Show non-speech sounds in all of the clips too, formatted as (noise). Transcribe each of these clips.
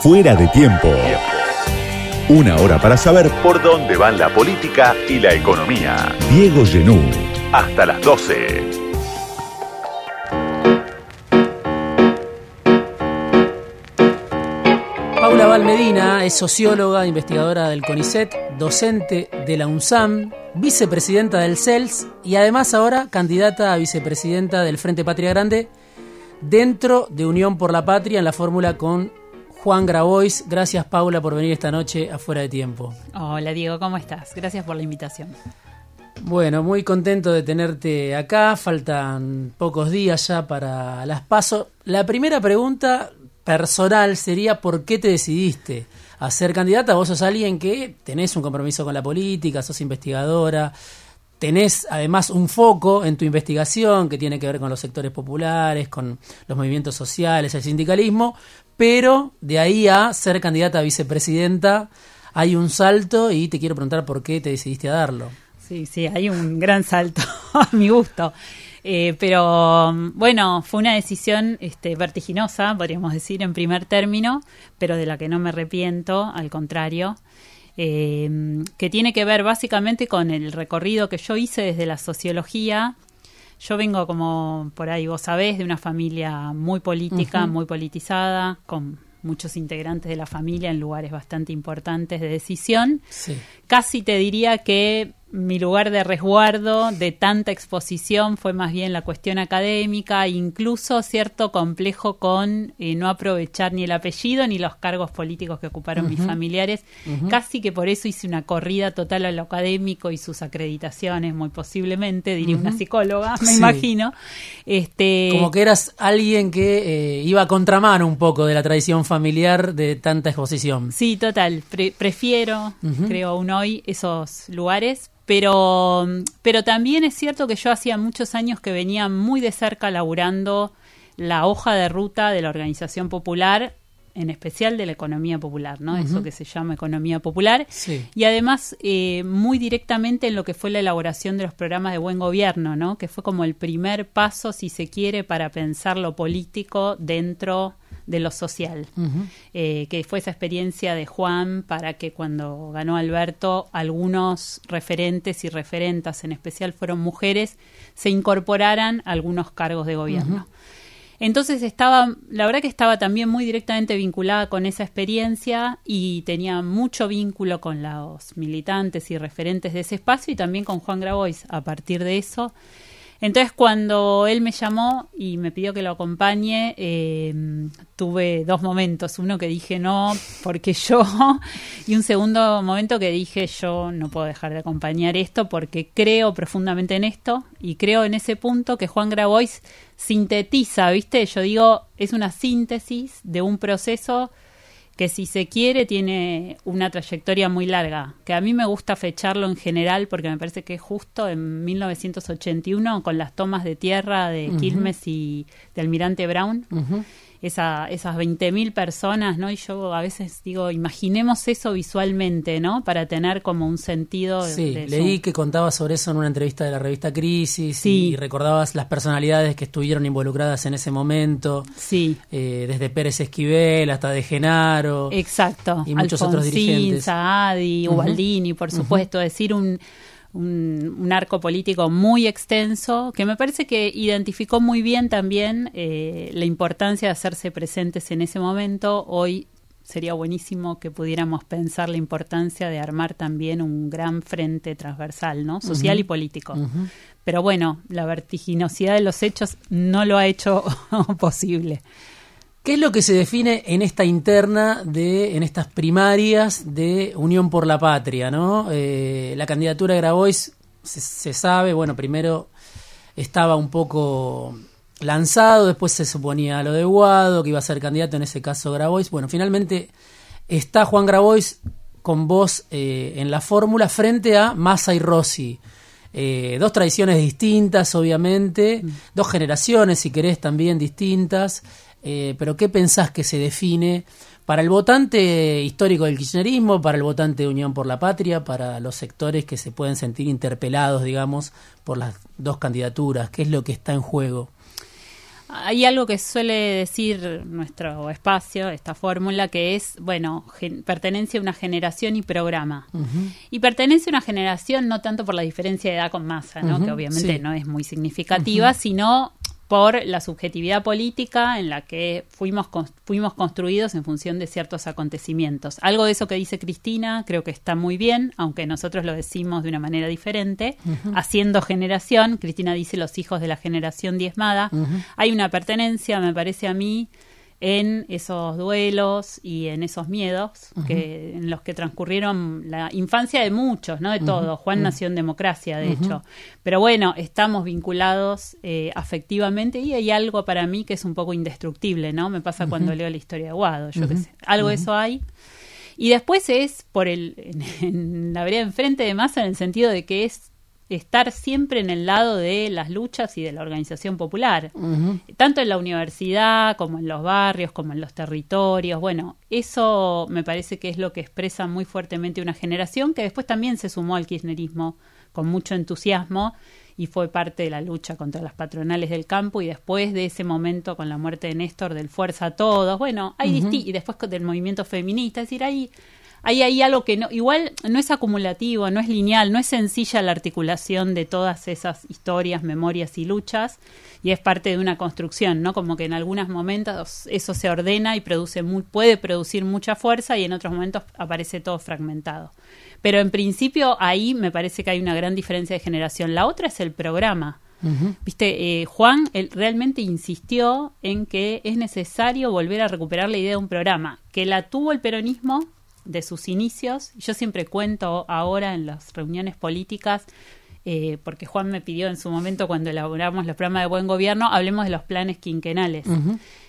Fuera de tiempo. Una hora para saber por dónde van la política y la economía. Diego Genú. Hasta las 12. Paula Valmedina es socióloga, investigadora del CONICET, docente de la UNSAM, vicepresidenta del CELS y además ahora candidata a vicepresidenta del Frente Patria Grande dentro de Unión por la Patria en la fórmula con Juan Grabois. Gracias Paula por venir esta noche afuera de tiempo. Hola Diego, ¿cómo estás? Gracias por la invitación. Bueno, muy contento de tenerte acá. Faltan pocos días ya para las pasos. La primera pregunta personal sería ¿por qué te decidiste a ser candidata? Vos sos alguien que tenés un compromiso con la política, sos investigadora, tenés además un foco en tu investigación que tiene que ver con los sectores populares, con los movimientos sociales, el sindicalismo, pero de ahí a ser candidata a vicepresidenta hay un salto y te quiero preguntar por qué te decidiste a darlo. Sí, sí, hay un gran salto (laughs) a mi gusto. Eh, pero bueno, fue una decisión este, vertiginosa, podríamos decir, en primer término, pero de la que no me arrepiento, al contrario, eh, que tiene que ver básicamente con el recorrido que yo hice desde la sociología. Yo vengo, como por ahí vos sabés, de una familia muy política, muy politizada, con muchos integrantes de la familia en lugares bastante importantes de decisión. Casi te diría que mi lugar de resguardo de tanta exposición fue más bien la cuestión académica, incluso cierto complejo con eh, no aprovechar ni el apellido ni los cargos políticos que ocuparon mis familiares. Casi que por eso hice una corrida total a lo académico y sus acreditaciones, muy posiblemente, diría una psicóloga, me imagino. Este... Como que eras alguien que eh, iba a contramano un poco de la tradición familiar de tanta exposición. Sí, total. prefiero, creo aún hoy, esos lugares pero, pero también es cierto que yo hacía muchos años que venía muy de cerca laburando la hoja de ruta de la organización popular, en especial de la economía popular, ¿no? Eso que se llama economía popular. Y además eh, muy directamente en lo que fue la elaboración de los programas de buen gobierno, ¿no? Que fue como el primer paso, si se quiere, para pensar lo político dentro de lo social, eh, que fue esa experiencia de Juan para que cuando ganó Alberto algunos referentes y referentas, en especial fueron mujeres, se incorporaran a algunos cargos de gobierno. Entonces estaba, la verdad que estaba también muy directamente vinculada con esa experiencia y tenía mucho vínculo con los militantes y referentes de ese espacio y también con Juan Grabois a partir de eso. Entonces cuando él me llamó y me pidió que lo acompañe, eh, tuve dos momentos. Uno que dije no, porque (laughs) yo, y un segundo momento que dije yo no puedo dejar de acompañar esto porque creo profundamente en esto y creo en ese punto que Juan Grabois sintetiza, ¿viste? Yo digo, es una síntesis de un proceso que si se quiere tiene una trayectoria muy larga, que a mí me gusta fecharlo en general porque me parece que es justo en 1981 con las tomas de tierra de Quilmes y de Almirante Brown esa, esas 20.000 personas, ¿no? Y yo a veces digo, imaginemos eso visualmente, ¿no? Para tener como un sentido. Sí, leí que contabas sobre eso en una entrevista de la revista Crisis y recordabas las personalidades que estuvieron involucradas en ese momento. Sí. Eh, desde Pérez Esquivel hasta De Genaro. Exacto. Y muchos otros dirigentes. Saadi, Ubaldini, por supuesto. Decir un un, arco político muy extenso que me parece que identificó muy bien también eh, la importancia de hacerse presentes en ese momento. Hoy sería buenísimo que pudiéramos pensar la importancia de armar también un gran frente transversal, ¿no? Social y político. Pero bueno, la vertiginosidad de los hechos no lo ha hecho (laughs) posible. ¿Qué es lo que se define en esta interna de, en estas primarias de Unión por la Patria, no? Eh, la candidatura de Grabois se, sabe, bueno, primero estaba un poco lanzado, después se suponía lo de Guado, que iba a ser candidato, en ese caso Grabois. Bueno, finalmente está Juan Grabois con voz eh, en la fórmula frente a Massa y Rossi. Eh, dos tradiciones distintas, obviamente, mm. dos generaciones, si querés, también distintas. Eh, pero ¿qué pensás que se define para el votante histórico del kirchnerismo, para el votante de Unión por la Patria, para los sectores que se pueden sentir interpelados, digamos, por las dos candidaturas? ¿Qué es lo que está en juego? Hay algo que suele decir nuestro espacio, esta fórmula, que es, bueno, pertenencia a una generación y programa. Y pertenece a una generación no tanto por la diferencia de edad con masa, ¿no? que obviamente no es muy significativa, sino por la subjetividad política en la que fuimos, fuimos construidos en función de ciertos acontecimientos. Algo de eso que dice Cristina creo que está muy bien, aunque nosotros lo decimos de una manera diferente. Haciendo generación, Cristina dice los hijos de la generación diezmada, hay una pertenencia, me parece a mí, en esos duelos y en esos miedos que en los que transcurrieron la infancia de muchos, no de todos. Juan nació en democracia, de hecho. Pero bueno, estamos vinculados eh, afectivamente y hay algo para mí que es un poco indestructible, ¿no? Me pasa cuando leo la historia de Guado, yo qué sé. Algo de eso hay. Y después es por el en, en la vereda enfrente de Massa en el sentido de que es estar siempre en el lado de las luchas y de la organización popular, tanto en la universidad como en los barrios, como en los territorios. Bueno, eso me parece que es lo que expresa muy fuertemente una generación que después también se sumó al kirchnerismo con mucho entusiasmo y fue parte de la lucha contra las patronales del campo y después de ese momento con la muerte de Néstor del Fuerza a Todos, bueno, hay y después del movimiento feminista, es decir, hay hay ahí algo que no, igual no es acumulativo, no es lineal, no es sencilla la articulación de todas esas historias, memorias y luchas, y es parte de una construcción, ¿no? Como que en algunos momentos eso se ordena y produce puede producir mucha fuerza y en otros momentos aparece todo fragmentado. Pero en principio ahí me parece que hay una gran diferencia de generación. La otra es el programa. Viste, eh, Juan él realmente insistió en que es necesario volver a recuperar la idea de un programa, que la tuvo el peronismo de sus inicios. Yo siempre cuento ahora en las reuniones políticas, eh, porque Juan me pidió en su momento cuando elaboramos los programas de buen gobierno, hablemos de los planes quinquenales.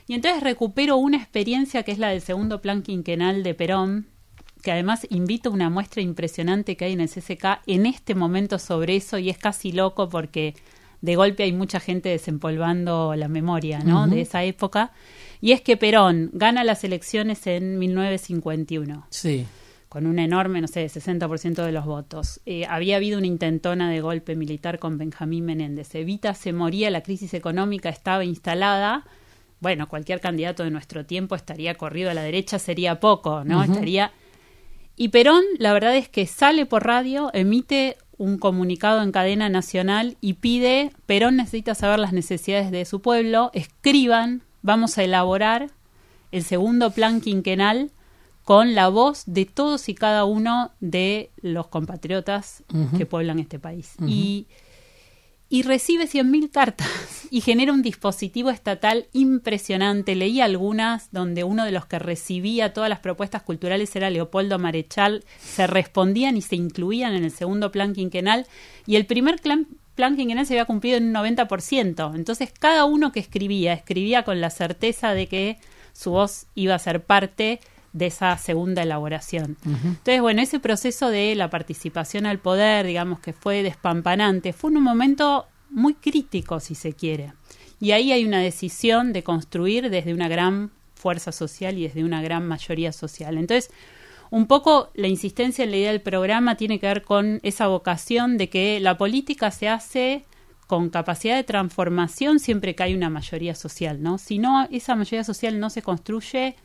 Y entonces recupero una experiencia que es la del segundo plan quinquenal de Perón, que además invito a una muestra impresionante que hay en el CCK en este momento sobre eso y es casi loco porque de golpe hay mucha gente desempolvando la memoria ¿no? de esa época. Y es que Perón gana las elecciones en 1951. Sí. Con un enorme, no sé, 60% de los votos. Eh, había habido una intentona de golpe militar con Benjamín Menéndez. Evita se moría, la crisis económica estaba instalada. Bueno, cualquier candidato de nuestro tiempo estaría corrido a la derecha, sería poco, ¿no? Estaría. Y Perón, la verdad es que sale por radio, emite un comunicado en cadena nacional y pide, Perón necesita saber las necesidades de su pueblo, escriban vamos a elaborar el segundo plan quinquenal con la voz de todos y cada uno de los compatriotas que pueblan este país. y, y recibe 100.000 cartas (laughs) y genera un dispositivo estatal impresionante. Leí algunas donde uno de los que recibía todas las propuestas culturales era Leopoldo Marechal. Se respondían y se incluían en el segundo plan quinquenal. Y el primer plan, plan quinquenal se había cumplido en un 90%. Entonces, cada uno que escribía, escribía con la certeza de que su voz iba a ser parte de esa segunda elaboración. Entonces, bueno, ese proceso de la participación al poder, digamos que fue despampanante, fue un momento muy crítico, si se quiere. Y ahí hay una decisión de construir desde una gran fuerza social y desde una gran mayoría social. Entonces, un poco la insistencia en la idea del programa tiene que ver con esa vocación de que la política se hace con capacidad de transformación siempre que hay una mayoría social, ¿no? Si no, esa mayoría social no se construye,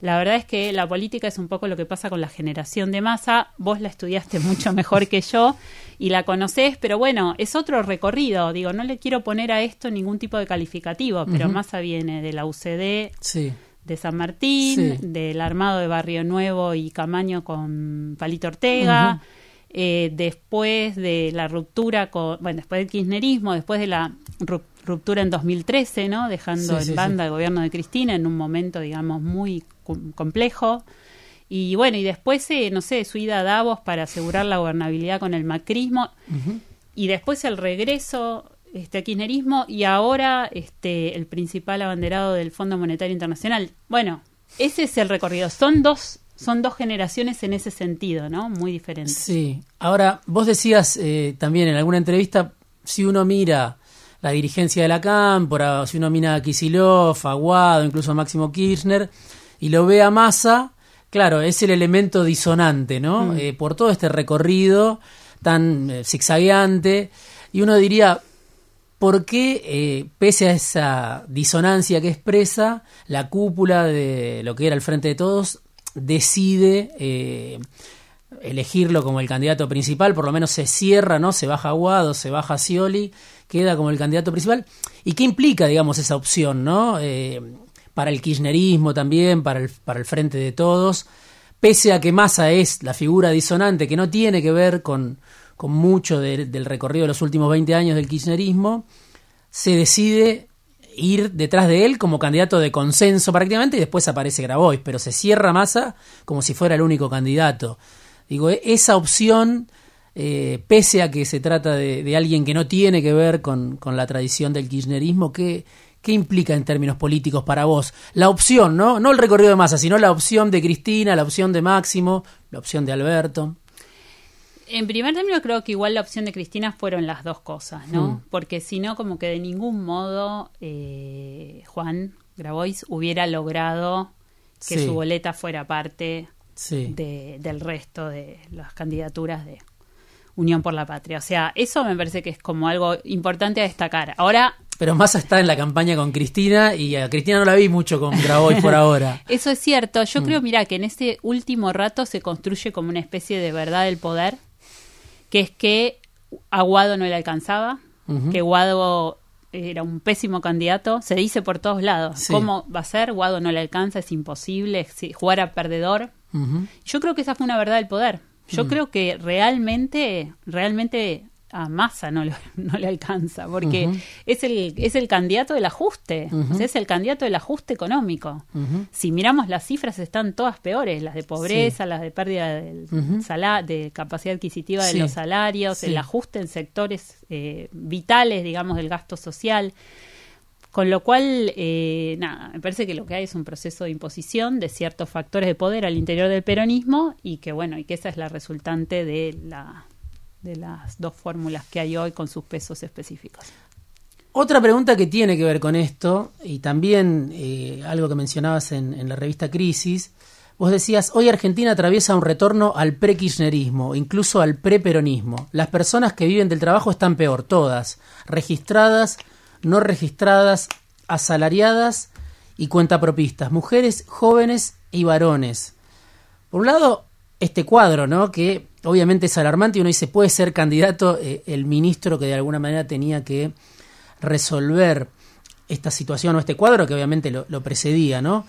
la verdad es que la política es un poco lo que pasa con la generación de masa. Vos la estudiaste (laughs) mucho mejor que yo y la conocés, pero bueno, es otro recorrido. Digo, no le quiero poner a esto ningún tipo de calificativo, pero Massa viene de la UCD, sí de San Martín, del armado de Barrio Nuevo y Camaño con Palito Ortega, eh, después de la ruptura con, bueno, después del kirchnerismo, después de la ruptura en 2013, ¿no? Dejando en banda el gobierno de Cristina en un momento, digamos, muy complejo. Y bueno, y después, eh, no sé, su ida a Davos para asegurar la gobernabilidad con el macrismo. Y después el regreso este kirchnerismo y ahora este el principal abanderado del Fondo Monetario Internacional. Bueno, ese es el recorrido. Son dos son dos generaciones en ese sentido, ¿no? Muy diferentes. Sí. Ahora, vos decías eh, también en alguna entrevista, si uno mira la dirigencia de la Cámpora, si uno mira a Kisilov, a Guado, incluso a Máximo Kirchner, y lo ve a Massa, claro, es el elemento disonante, ¿no? Mm. Eh, por todo este recorrido tan eh, zigzagueante, y uno diría, por qué, eh, pese a esa disonancia que expresa, la cúpula de lo que era el Frente de Todos decide eh, elegirlo como el candidato principal, por lo menos se cierra, ¿no? Se baja Aguado, se baja Scioli, queda como el candidato principal. ¿Y qué implica, digamos, esa opción, ¿no? Eh, para el kirchnerismo también, para el, para el Frente de Todos, pese a que Massa es la figura disonante que no tiene que ver con, con mucho del recorrido de los últimos 20 años del kirchnerismo, se decide ir detrás de él como candidato de consenso prácticamente y después aparece Grabois, pero se cierra Massa como si fuera el único candidato. Digo, e-, esa opción, eh, pese a que se trata de, alguien que no tiene que ver con, la tradición del kirchnerismo, ¿qué, ¿qué implica en términos políticos para vos? La opción, ¿no? No el recorrido de Massa, sino la opción de Cristina, la opción de Máximo, la opción de Alberto. En primer término creo que igual la opción de Cristina fueron las dos cosas, ¿no? Hmm. Porque si no, como que de ningún modo eh, Juan Grabois hubiera logrado que su boleta fuera parte del resto de las candidaturas de Unión por la Patria. O sea, eso me parece que es como algo importante a destacar. Ahora... Pero Massa está en la campaña con Cristina y a Cristina no la vi mucho con Grabois por ahora. (laughs) Eso es cierto. Yo creo, mira, que en este último rato se construye como una especie de verdad del poder que es que Aguado no le alcanzaba, que Guado era un pésimo candidato, se dice por todos lados, ¿cómo va a ser? Guado no le alcanza, es imposible, jugar a perdedor. Yo creo que esa fue una verdad del poder. Yo creo que realmente, realmente a Massa no, (laughs) no le alcanza, porque es, el, es el candidato del ajuste, es el candidato del ajuste económico. Si miramos las cifras están todas peores, las de pobreza, las de pérdida del de capacidad adquisitiva de los salarios, el ajuste en sectores eh, vitales, digamos, del gasto social. Con lo cual, eh, nada, me parece que lo que hay es un proceso de imposición de ciertos factores de poder al interior del peronismo y que, bueno, y que esa es la resultante de la de las dos fórmulas que hay hoy con sus pesos específicos. Otra pregunta que tiene que ver con esto, y también eh, algo que mencionabas en, la revista Crisis, vos decías, hoy Argentina atraviesa un retorno al pre-kirchnerismo, incluso al pre-peronismo. Las personas que viven del trabajo están peor, todas, registradas, no registradas, asalariadas y cuentapropistas, mujeres, jóvenes y varones. Por un lado, este cuadro, ¿no? Que obviamente es alarmante y uno dice, puede ser candidato eh, el ministro que de alguna manera tenía que resolver esta situación o este cuadro que obviamente lo, precedía, ¿no?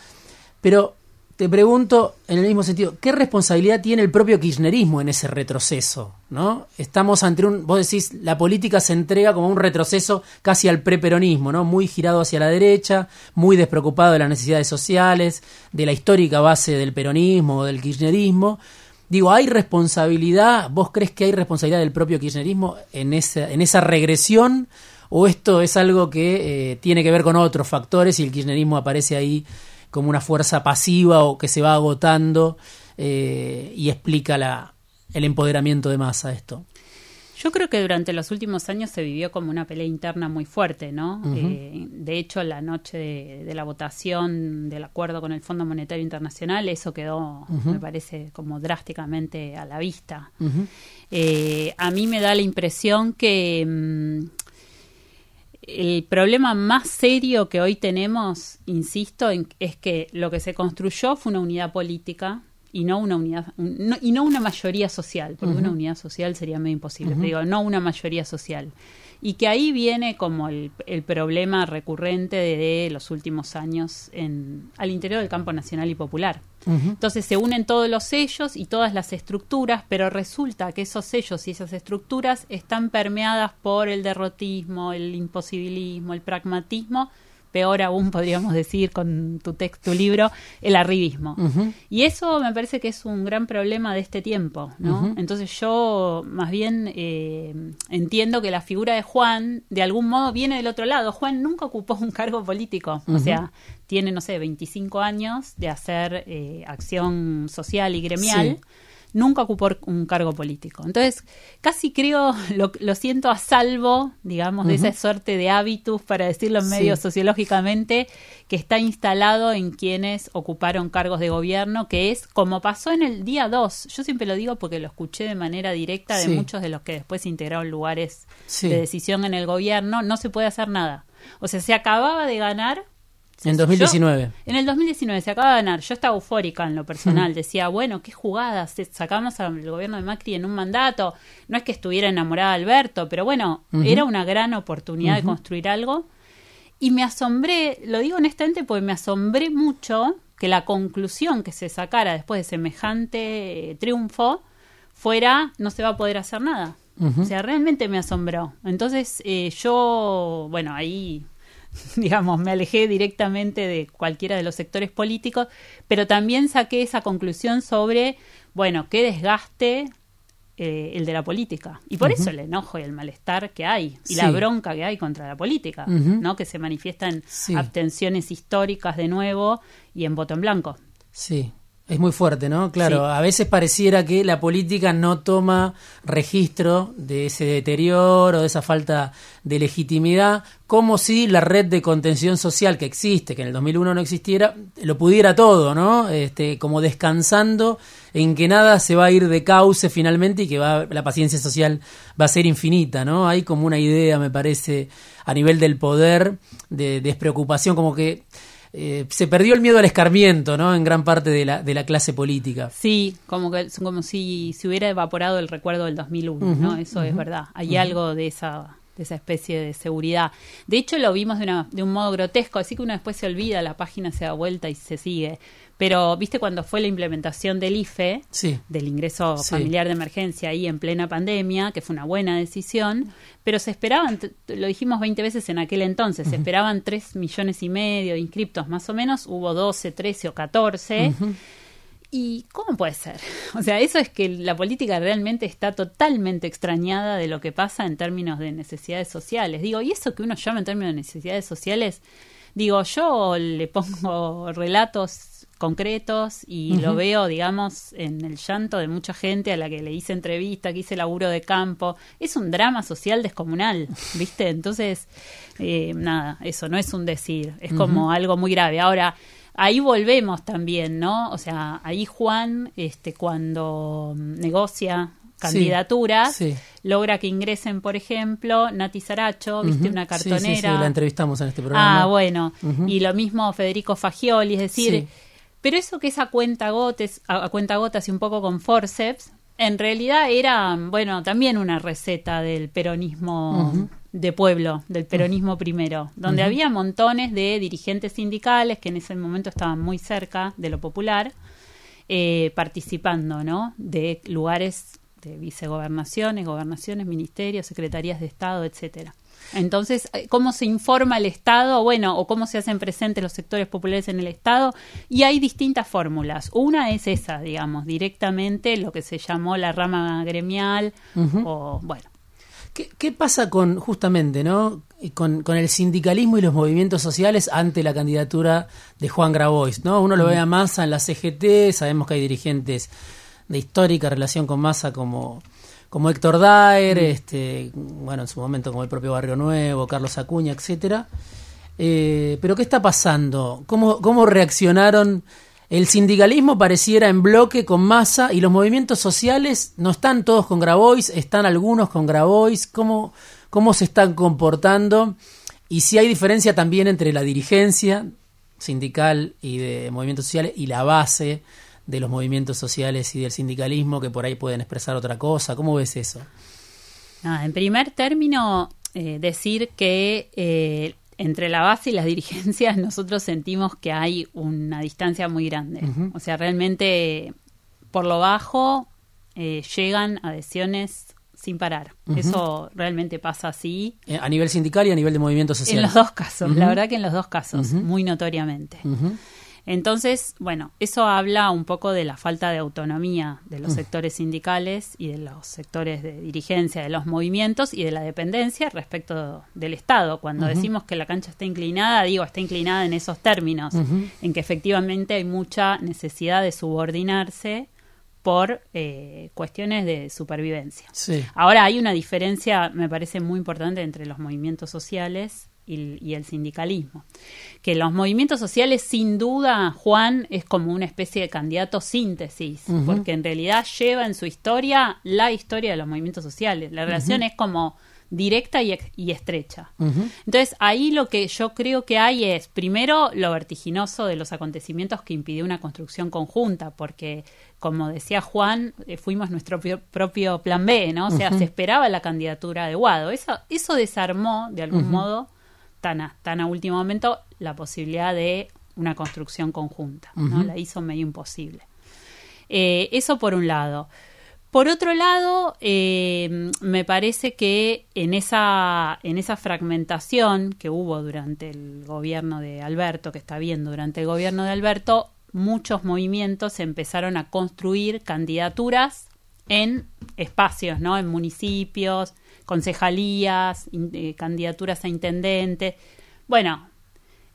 Pero te pregunto en el mismo sentido, ¿qué responsabilidad tiene el propio kirchnerismo en ese retroceso? ¿no? Estamos ante un, vos decís, la política se entrega como un retroceso casi al preperonismo, ¿no? muy girado hacia la derecha, muy despreocupado de las necesidades sociales, de la histórica base del peronismo o del kirchnerismo, Digo, ¿hay responsabilidad? ¿Vos crees que hay responsabilidad del propio kirchnerismo en esa, en esa regresión? ¿O esto es algo que eh, tiene que ver con otros factores y el kirchnerismo aparece ahí como una fuerza pasiva o que se va agotando eh, y explica la, el empoderamiento de masa esto? Yo creo que durante los últimos años se vivió como una pelea interna muy fuerte, ¿no? Eh, de hecho, la noche de, la votación del acuerdo con el Fondo Monetario Internacional, eso quedó, me parece, como drásticamente a la vista. Eh, a mí me da la impresión que mm, el problema más serio que hoy tenemos, insisto, es que lo que se construyó fue una unidad política y no una unidad y no una mayoría social porque una unidad social sería medio imposible digo no una mayoría social. Y que ahí viene como el, problema recurrente de, los últimos años en al interior del campo nacional y popular. Entonces se unen todos los sellos y todas las estructuras pero resulta que esos sellos y esas estructuras están permeadas por el derrotismo el imposibilismo el pragmatismo peor aún (laughs) podríamos decir con tu texto, tu libro, el arribismo. Y eso me parece que es un gran problema de este tiempo, ¿no? Entonces yo más bien eh, entiendo que la figura de Juan de algún modo viene del otro lado. Juan nunca ocupó un cargo político, o sea, tiene, no sé, 25 años de hacer eh, acción social y gremial nunca ocupó un cargo político. Entonces, casi creo, (laughs) lo, siento a salvo, digamos, de esa suerte de hábitus, para decirlo en medio sociológicamente, que está instalado en quienes ocuparon cargos de gobierno, que es como pasó en el día 2. Yo siempre lo digo porque lo escuché de manera directa de muchos de los que después integraron lugares de decisión en el gobierno, no se puede hacer nada. O sea, se acababa de ganar en 2019. en el 2019 se acaba de ganar. Yo estaba eufórica en lo personal. Decía, bueno, qué jugadas. Sacamos al gobierno de Macri en un mandato. No es que estuviera enamorada de Alberto, pero bueno, era una gran oportunidad de construir algo. Y me asombré, lo digo honestamente porque me asombré mucho que la conclusión que se sacara después de semejante eh, triunfo fuera no se va a poder hacer nada. O sea, realmente me asombró. Entonces, eh, yo, bueno, ahí (laughs) digamos, me alejé directamente de cualquiera de los sectores políticos, pero también saqué esa conclusión sobre, bueno, qué desgaste eh, el de la política. Y por eso el enojo y el malestar que hay, y la bronca que hay contra la política, ¿no? Que se manifiesta en abstenciones históricas de nuevo y en voto en blanco. Sí, es muy fuerte, ¿no? Claro, a veces pareciera que la política no toma registro de ese deterioro, de esa falta de legitimidad, como si la red de contención social que existe, que en el 2001 no existiera, lo pudiera todo, ¿no? Este, como descansando en que nada se va a ir de cauce finalmente y que va, la paciencia social va a ser infinita, ¿no? Hay como una idea, me parece, a nivel del poder, de despreocupación, como que eh, se perdió el miedo al escarmiento, ¿no? En gran parte de la, de la clase política. Sí, como que como si se hubiera evaporado el recuerdo del 2001, ¿no? Eso es verdad. Hay algo de esa de esa especie de seguridad. De hecho, lo vimos de, una, de un modo grotesco, así que uno después se olvida, la página se da vuelta y se sigue. Pero, viste, cuando fue la implementación del IFE, del ingreso familiar de emergencia ahí en plena pandemia, que fue una buena decisión, pero se esperaban, lo dijimos 20 veces en aquel entonces, se esperaban 3 millones y medio de inscriptos más o menos, hubo 12, 13 o 14. ¿Y cómo puede ser? (laughs) O sea, eso es que la política realmente está totalmente extrañada de lo que pasa en términos de necesidades sociales. Digo, y eso que uno llama en términos de necesidades sociales, digo, yo le pongo (laughs) relatos concretos y lo veo, digamos, en el llanto de mucha gente a la que le hice entrevista, que hice laburo de campo. Es un drama social descomunal, ¿viste? Entonces, eh, nada, eso no es un decir, es como algo muy grave. Ahora, ahí volvemos también, ¿no? O sea, ahí Juan, este, cuando negocia candidaturas, logra que ingresen, por ejemplo, Nati Saracho, viste, una cartonera. Sí, la entrevistamos en este programa. Ah, bueno. Y lo mismo Federico Fagioli, es decir, pero eso que es a cuenta gotas, a, cuenta gotas y un poco con forceps, en realidad era, bueno, también una receta del peronismo de pueblo, del peronismo primero, donde había montones de dirigentes sindicales que en ese momento estaban muy cerca de lo popular, eh, participando, ¿no? De lugares de vicegobernaciones, gobernaciones, ministerios, secretarías de Estado, etcétera. Entonces, eh, ¿cómo se informa el Estado? Bueno, o cómo se hacen presentes los sectores populares en el Estado. Y hay distintas fórmulas. Una es esa, digamos, directamente lo que se llamó la rama gremial o, bueno. ¿Qué, pasa con, justamente, ¿no? Con, con, el sindicalismo y los movimientos sociales ante la candidatura de Juan Grabois, ¿no? Uno lo ve a Massa en la CGT, sabemos que hay dirigentes de histórica relación con Massa como como Héctor Daer, mm. este, bueno, en su momento como el propio Barrio Nuevo, Carlos Acuña, etcétera. Eh, pero ¿qué está pasando? ¿Cómo, ¿Cómo reaccionaron? El sindicalismo pareciera en bloque con masa y los movimientos sociales no están todos con Grabois, están algunos con Grabois. ¿Cómo, ¿Cómo se están comportando? Y si hay diferencia también entre la dirigencia sindical y de movimientos sociales y la base de los movimientos sociales y del sindicalismo que por ahí pueden expresar otra cosa. ¿Cómo ves eso? en primer término, eh, decir que eh, entre la base y las (laughs) dirigencias nosotros sentimos que hay una distancia muy grande. O sea, realmente por lo bajo eh, llegan adhesiones sin parar. Eso realmente pasa así. A nivel sindical y a nivel de movimientos sociales. En los dos casos, la verdad que en los dos casos, muy notoriamente. Entonces, bueno, eso habla un poco de la falta de autonomía de los mm. sectores sindicales y de los sectores de dirigencia de los movimientos y de la dependencia respecto del Estado. Cuando decimos que la cancha está inclinada, digo, está inclinada en esos términos, en que efectivamente hay mucha necesidad de subordinarse por eh, cuestiones de supervivencia. Ahora hay una diferencia, me parece muy importante, entre los movimientos sociales y, el sindicalismo. Que los movimientos sociales, sin duda, Juan es como una especie de candidato síntesis, porque en realidad lleva en su historia la historia de los movimientos sociales. La relación es como directa y, estrecha. Entonces, ahí lo que yo creo que hay es, primero, lo vertiginoso de los acontecimientos que impidió una construcción conjunta, porque, como decía Juan, eh, fuimos nuestro propio plan B, ¿no? O sea, se esperaba la candidatura de Guado. Eso, eso desarmó, de algún modo, tan a, tan a último momento, la posibilidad de una construcción conjunta, ¿no? La hizo medio imposible. Eh, eso por un lado. Por otro lado, eh, me parece que en esa, en esa fragmentación que hubo durante el gobierno de Alberto, que está viendo durante el gobierno de Alberto, muchos movimientos empezaron a construir candidaturas en espacios, ¿no? En municipios, concejalías, eh, candidaturas a intendente. Bueno,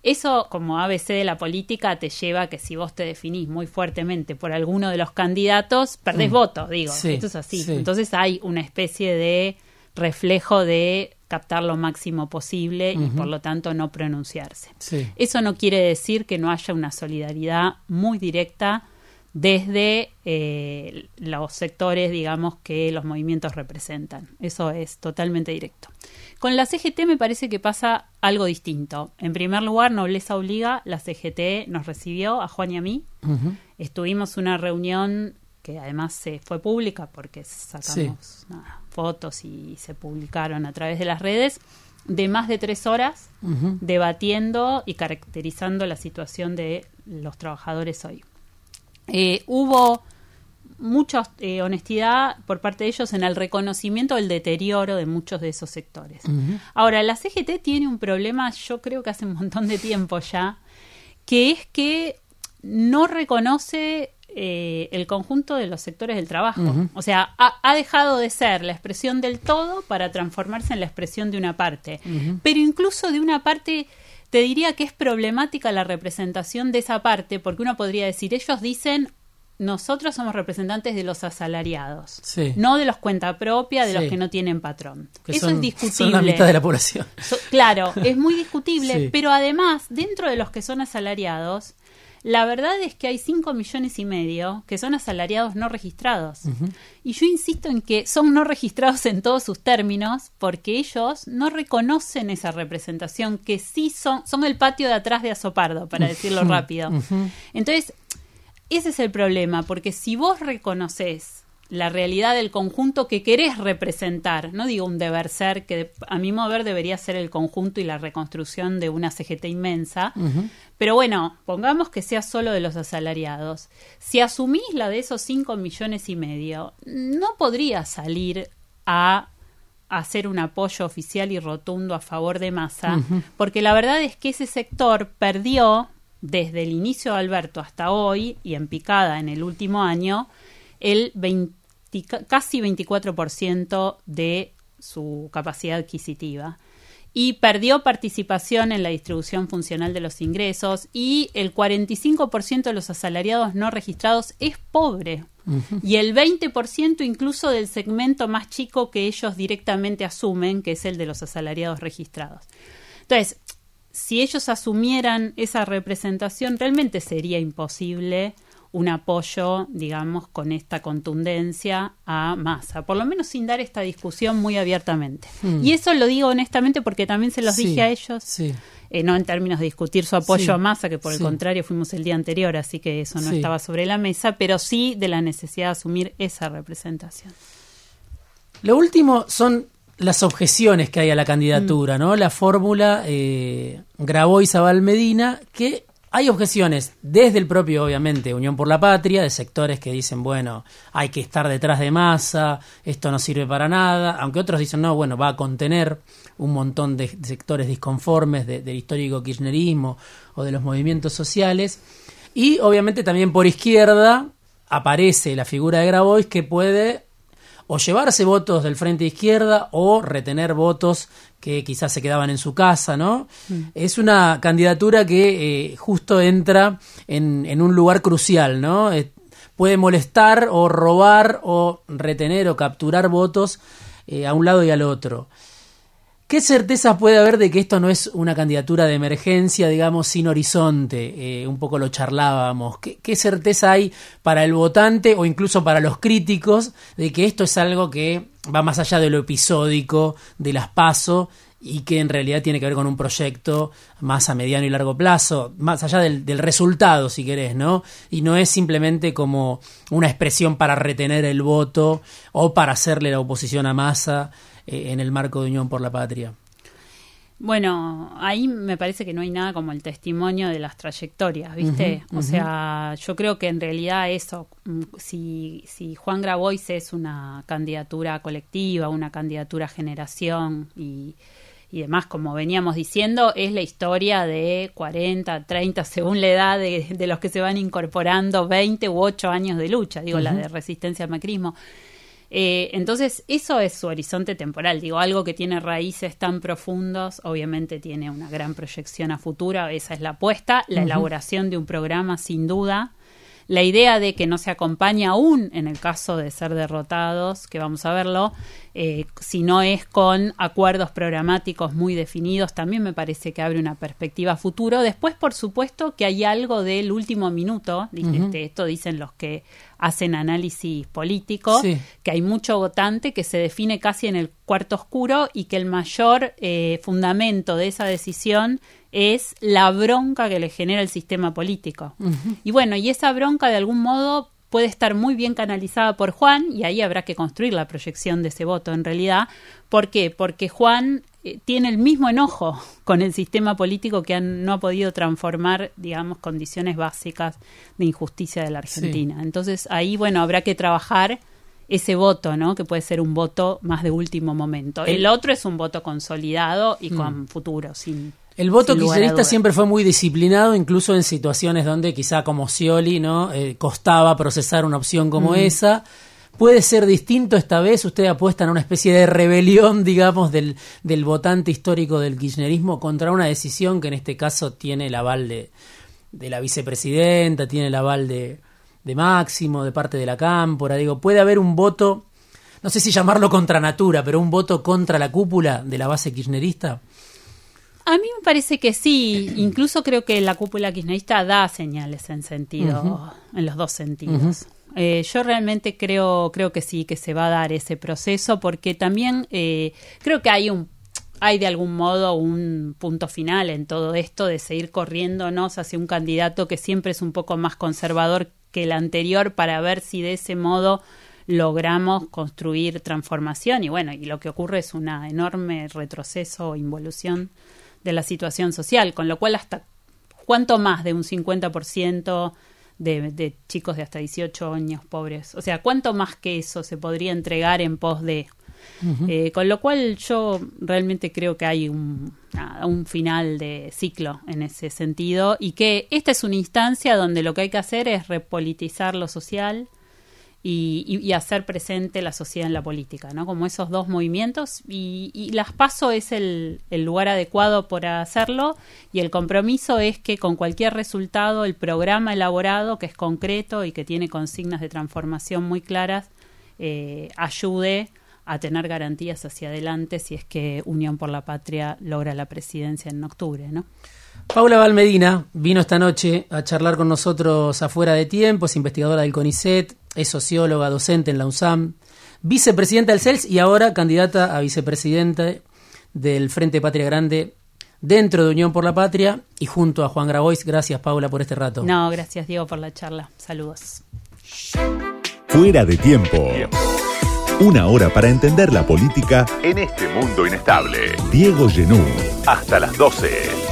eso, como ABC de la política, te lleva a que si vos te definís muy fuertemente por alguno de los candidatos, perdés mm. voto, digo. Esto es así. Entonces hay una especie de reflejo de captar lo máximo posible y por lo tanto no pronunciarse. Eso no quiere decir que no haya una solidaridad muy directa desde eh, los sectores, digamos, que los movimientos representan. Eso es totalmente directo. Con la CGT me parece que pasa algo distinto. En primer lugar, Nobleza Obliga, la CGT nos recibió a Juan y a mí. Estuvimos una reunión que además se fue pública porque sacamos fotos y se publicaron a través de las redes de más de tres horas debatiendo y caracterizando la situación de los trabajadores hoy. Eh, hubo mucha eh, honestidad por parte de ellos en el reconocimiento del deterioro de muchos de esos sectores. Ahora, la CGT tiene un problema, yo creo que hace un montón de tiempo ya, que es que no reconoce eh, el conjunto de los sectores del trabajo. O sea, ha, dejado de ser la expresión del todo para transformarse en la expresión de una parte. Pero incluso de una parte te diría que es problemática la representación de esa parte, porque uno podría decir, ellos dicen nosotros somos representantes de los asalariados, no de los cuenta propia, de los que no tienen patrón. Eso es discutible. Son la mitad de la población. claro, es muy (laughs) discutible, pero además, dentro de los que son asalariados, la verdad es que hay 5 millones y medio que son asalariados no registrados. Y yo insisto en que son no registrados en todos sus términos porque ellos no reconocen esa representación que sí son, son el patio de atrás de Azopardo, para decirlo rápido. Entonces, ese es el problema, porque si vos reconoces la realidad del conjunto que querés representar, no digo un deber ser, que a mi modo ver debería ser el conjunto y la reconstrucción de una CGT inmensa, pero bueno, pongamos que sea solo de los asalariados. Si asumís la de esos 5 millones y medio, no podría salir a hacer un apoyo oficial y rotundo a favor de Massa, porque la verdad es que ese sector perdió desde el inicio de Alberto hasta hoy y en picada en el último año el casi 24% de su capacidad adquisitiva. Y perdió participación en la distribución funcional de los ingresos y el 45% de los asalariados no registrados es pobre. Y el 20% incluso del segmento más chico que ellos directamente asumen, que es el de los asalariados registrados. Entonces, si ellos asumieran esa representación, realmente sería imposible un apoyo, digamos, con esta contundencia a masa, por lo menos sin dar esta discusión muy abiertamente. Hmm. Y eso lo digo honestamente porque también se los dije a ellos, eh, no en términos de discutir su apoyo a masa, que por el contrario fuimos el día anterior, así que eso no estaba sobre la mesa, pero sí de la necesidad de asumir esa representación. Lo último son las objeciones que hay a la candidatura, mm. ¿no? La fórmula eh, y Zabal Medina, que hay objeciones desde el propio, obviamente, Unión por la Patria, de sectores que dicen, bueno, hay que estar detrás de masa, esto no sirve para nada, aunque otros dicen, no, bueno, va a contener un montón de sectores disconformes del histórico kirchnerismo o de los movimientos sociales. Y obviamente también por izquierda aparece la figura de Grabois que puede o llevarse votos del frente izquierda o retener votos que quizás se quedaban en su casa, ¿no? Mm. Es una candidatura que eh, justo entra en, un lugar crucial, ¿no? puede molestar o robar o retener o capturar votos eh, a un lado y al otro. ¿Qué certeza puede haber de que esto no es una candidatura de emergencia, digamos, sin horizonte? Eh, un poco lo charlábamos. ¿Qué, certeza hay para el votante o incluso para los críticos de que esto es algo que va más allá de lo episódico, de las pasos y que en realidad tiene que ver con un proyecto más a mediano y largo plazo, más allá del, del, resultado, si querés, ¿no? Y no es simplemente como una expresión para retener el voto o para hacerle la oposición a masa eh, en el marco de Unión por la Patria. Bueno, ahí me parece que no hay nada como el testimonio de las trayectorias, ¿viste? o sea, yo creo que en realidad eso, mm, si, si Juan Grabois es una candidatura colectiva, una candidatura generación y, y demás, como veníamos diciendo, es la historia de 40, 30, según la edad de, los que se van incorporando, 20 u 8 años de lucha, digo, la de resistencia al macrismo. Eh, entonces, eso es su horizonte temporal. Digo, algo que tiene raíces tan profundos, obviamente tiene una gran proyección a futuro, esa es la apuesta, la elaboración de un programa, sin duda. La idea de que no se acompaña aún, en el caso de ser derrotados, que vamos a verlo, eh, si no es con acuerdos programáticos muy definidos, también me parece que abre una perspectiva futuro. Después, por supuesto, que hay algo del último minuto, este, esto dicen los que hacen análisis político, que hay mucho votante que se define casi en el cuarto oscuro y que el mayor eh, fundamento de esa decisión es la bronca que le genera el sistema político. Y bueno, y esa bronca de algún modo puede estar muy bien canalizada por Juan y ahí habrá que construir la proyección de ese voto en realidad. ¿Por qué? Porque Juan eh, tiene el mismo enojo con el sistema político que no ha podido transformar, digamos, condiciones básicas de injusticia de la Argentina. Entonces ahí, bueno, habrá que trabajar ese voto, ¿no? Que puede ser un voto más de último momento. El, otro es un voto consolidado y con mm. futuro, sin el voto kirchnerista siempre fue muy disciplinado, incluso en situaciones donde quizá como Scioli no eh, costaba procesar una opción como esa. Puede ser distinto esta vez, usted apuesta en una especie de rebelión, (laughs) digamos, del, del votante histórico del kirchnerismo contra una decisión que en este caso tiene el aval de, de la vicepresidenta, tiene el aval de, de Máximo, de parte de la Cámpora. Digo, puede haber un voto, no sé si llamarlo contra natura, pero un voto contra la cúpula de la base kirchnerista. A mí me parece que sí, incluso creo que la cúpula kirchnerista da señales en sentido, en los dos sentidos. Eh, yo realmente creo, creo que sí, que se va a dar ese proceso, porque también eh, creo que hay un hay de algún modo un punto final en todo esto de seguir corriéndonos hacia un candidato que siempre es un poco más conservador que el anterior para ver si de ese modo logramos construir transformación. Y bueno, y lo que ocurre es una enorme retroceso o involución de la situación social, con lo cual hasta cuánto más de un 50% de, de chicos de hasta 18 años pobres, o sea, cuánto más que eso se podría entregar en pos de... Eh, con lo cual yo realmente creo que hay un, un final de ciclo en ese sentido y que esta es una instancia donde lo que hay que hacer es repolitizar lo social, y, hacer presente la sociedad en la política, ¿no? Como esos dos movimientos y, las paso es el, lugar adecuado para hacerlo y el compromiso es que con cualquier resultado el programa elaborado, que es concreto y que tiene consignas de transformación muy claras, eh, ayude a tener garantías hacia adelante si es que Unión por la Patria logra la presidencia en octubre, ¿no? Paula Valmedina vino esta noche a charlar con nosotros afuera de tiempo, es investigadora del CONICET, es socióloga, docente en la USAM, vicepresidenta del CELS y ahora candidata a vicepresidenta del Frente Patria Grande dentro de Unión por la Patria y junto a Juan Grabois. Gracias, Paula, por este rato. No, gracias, Diego, por la charla. Saludos. Fuera de tiempo. Una hora para entender la política en este mundo inestable. Diego Genú. Hasta las 12.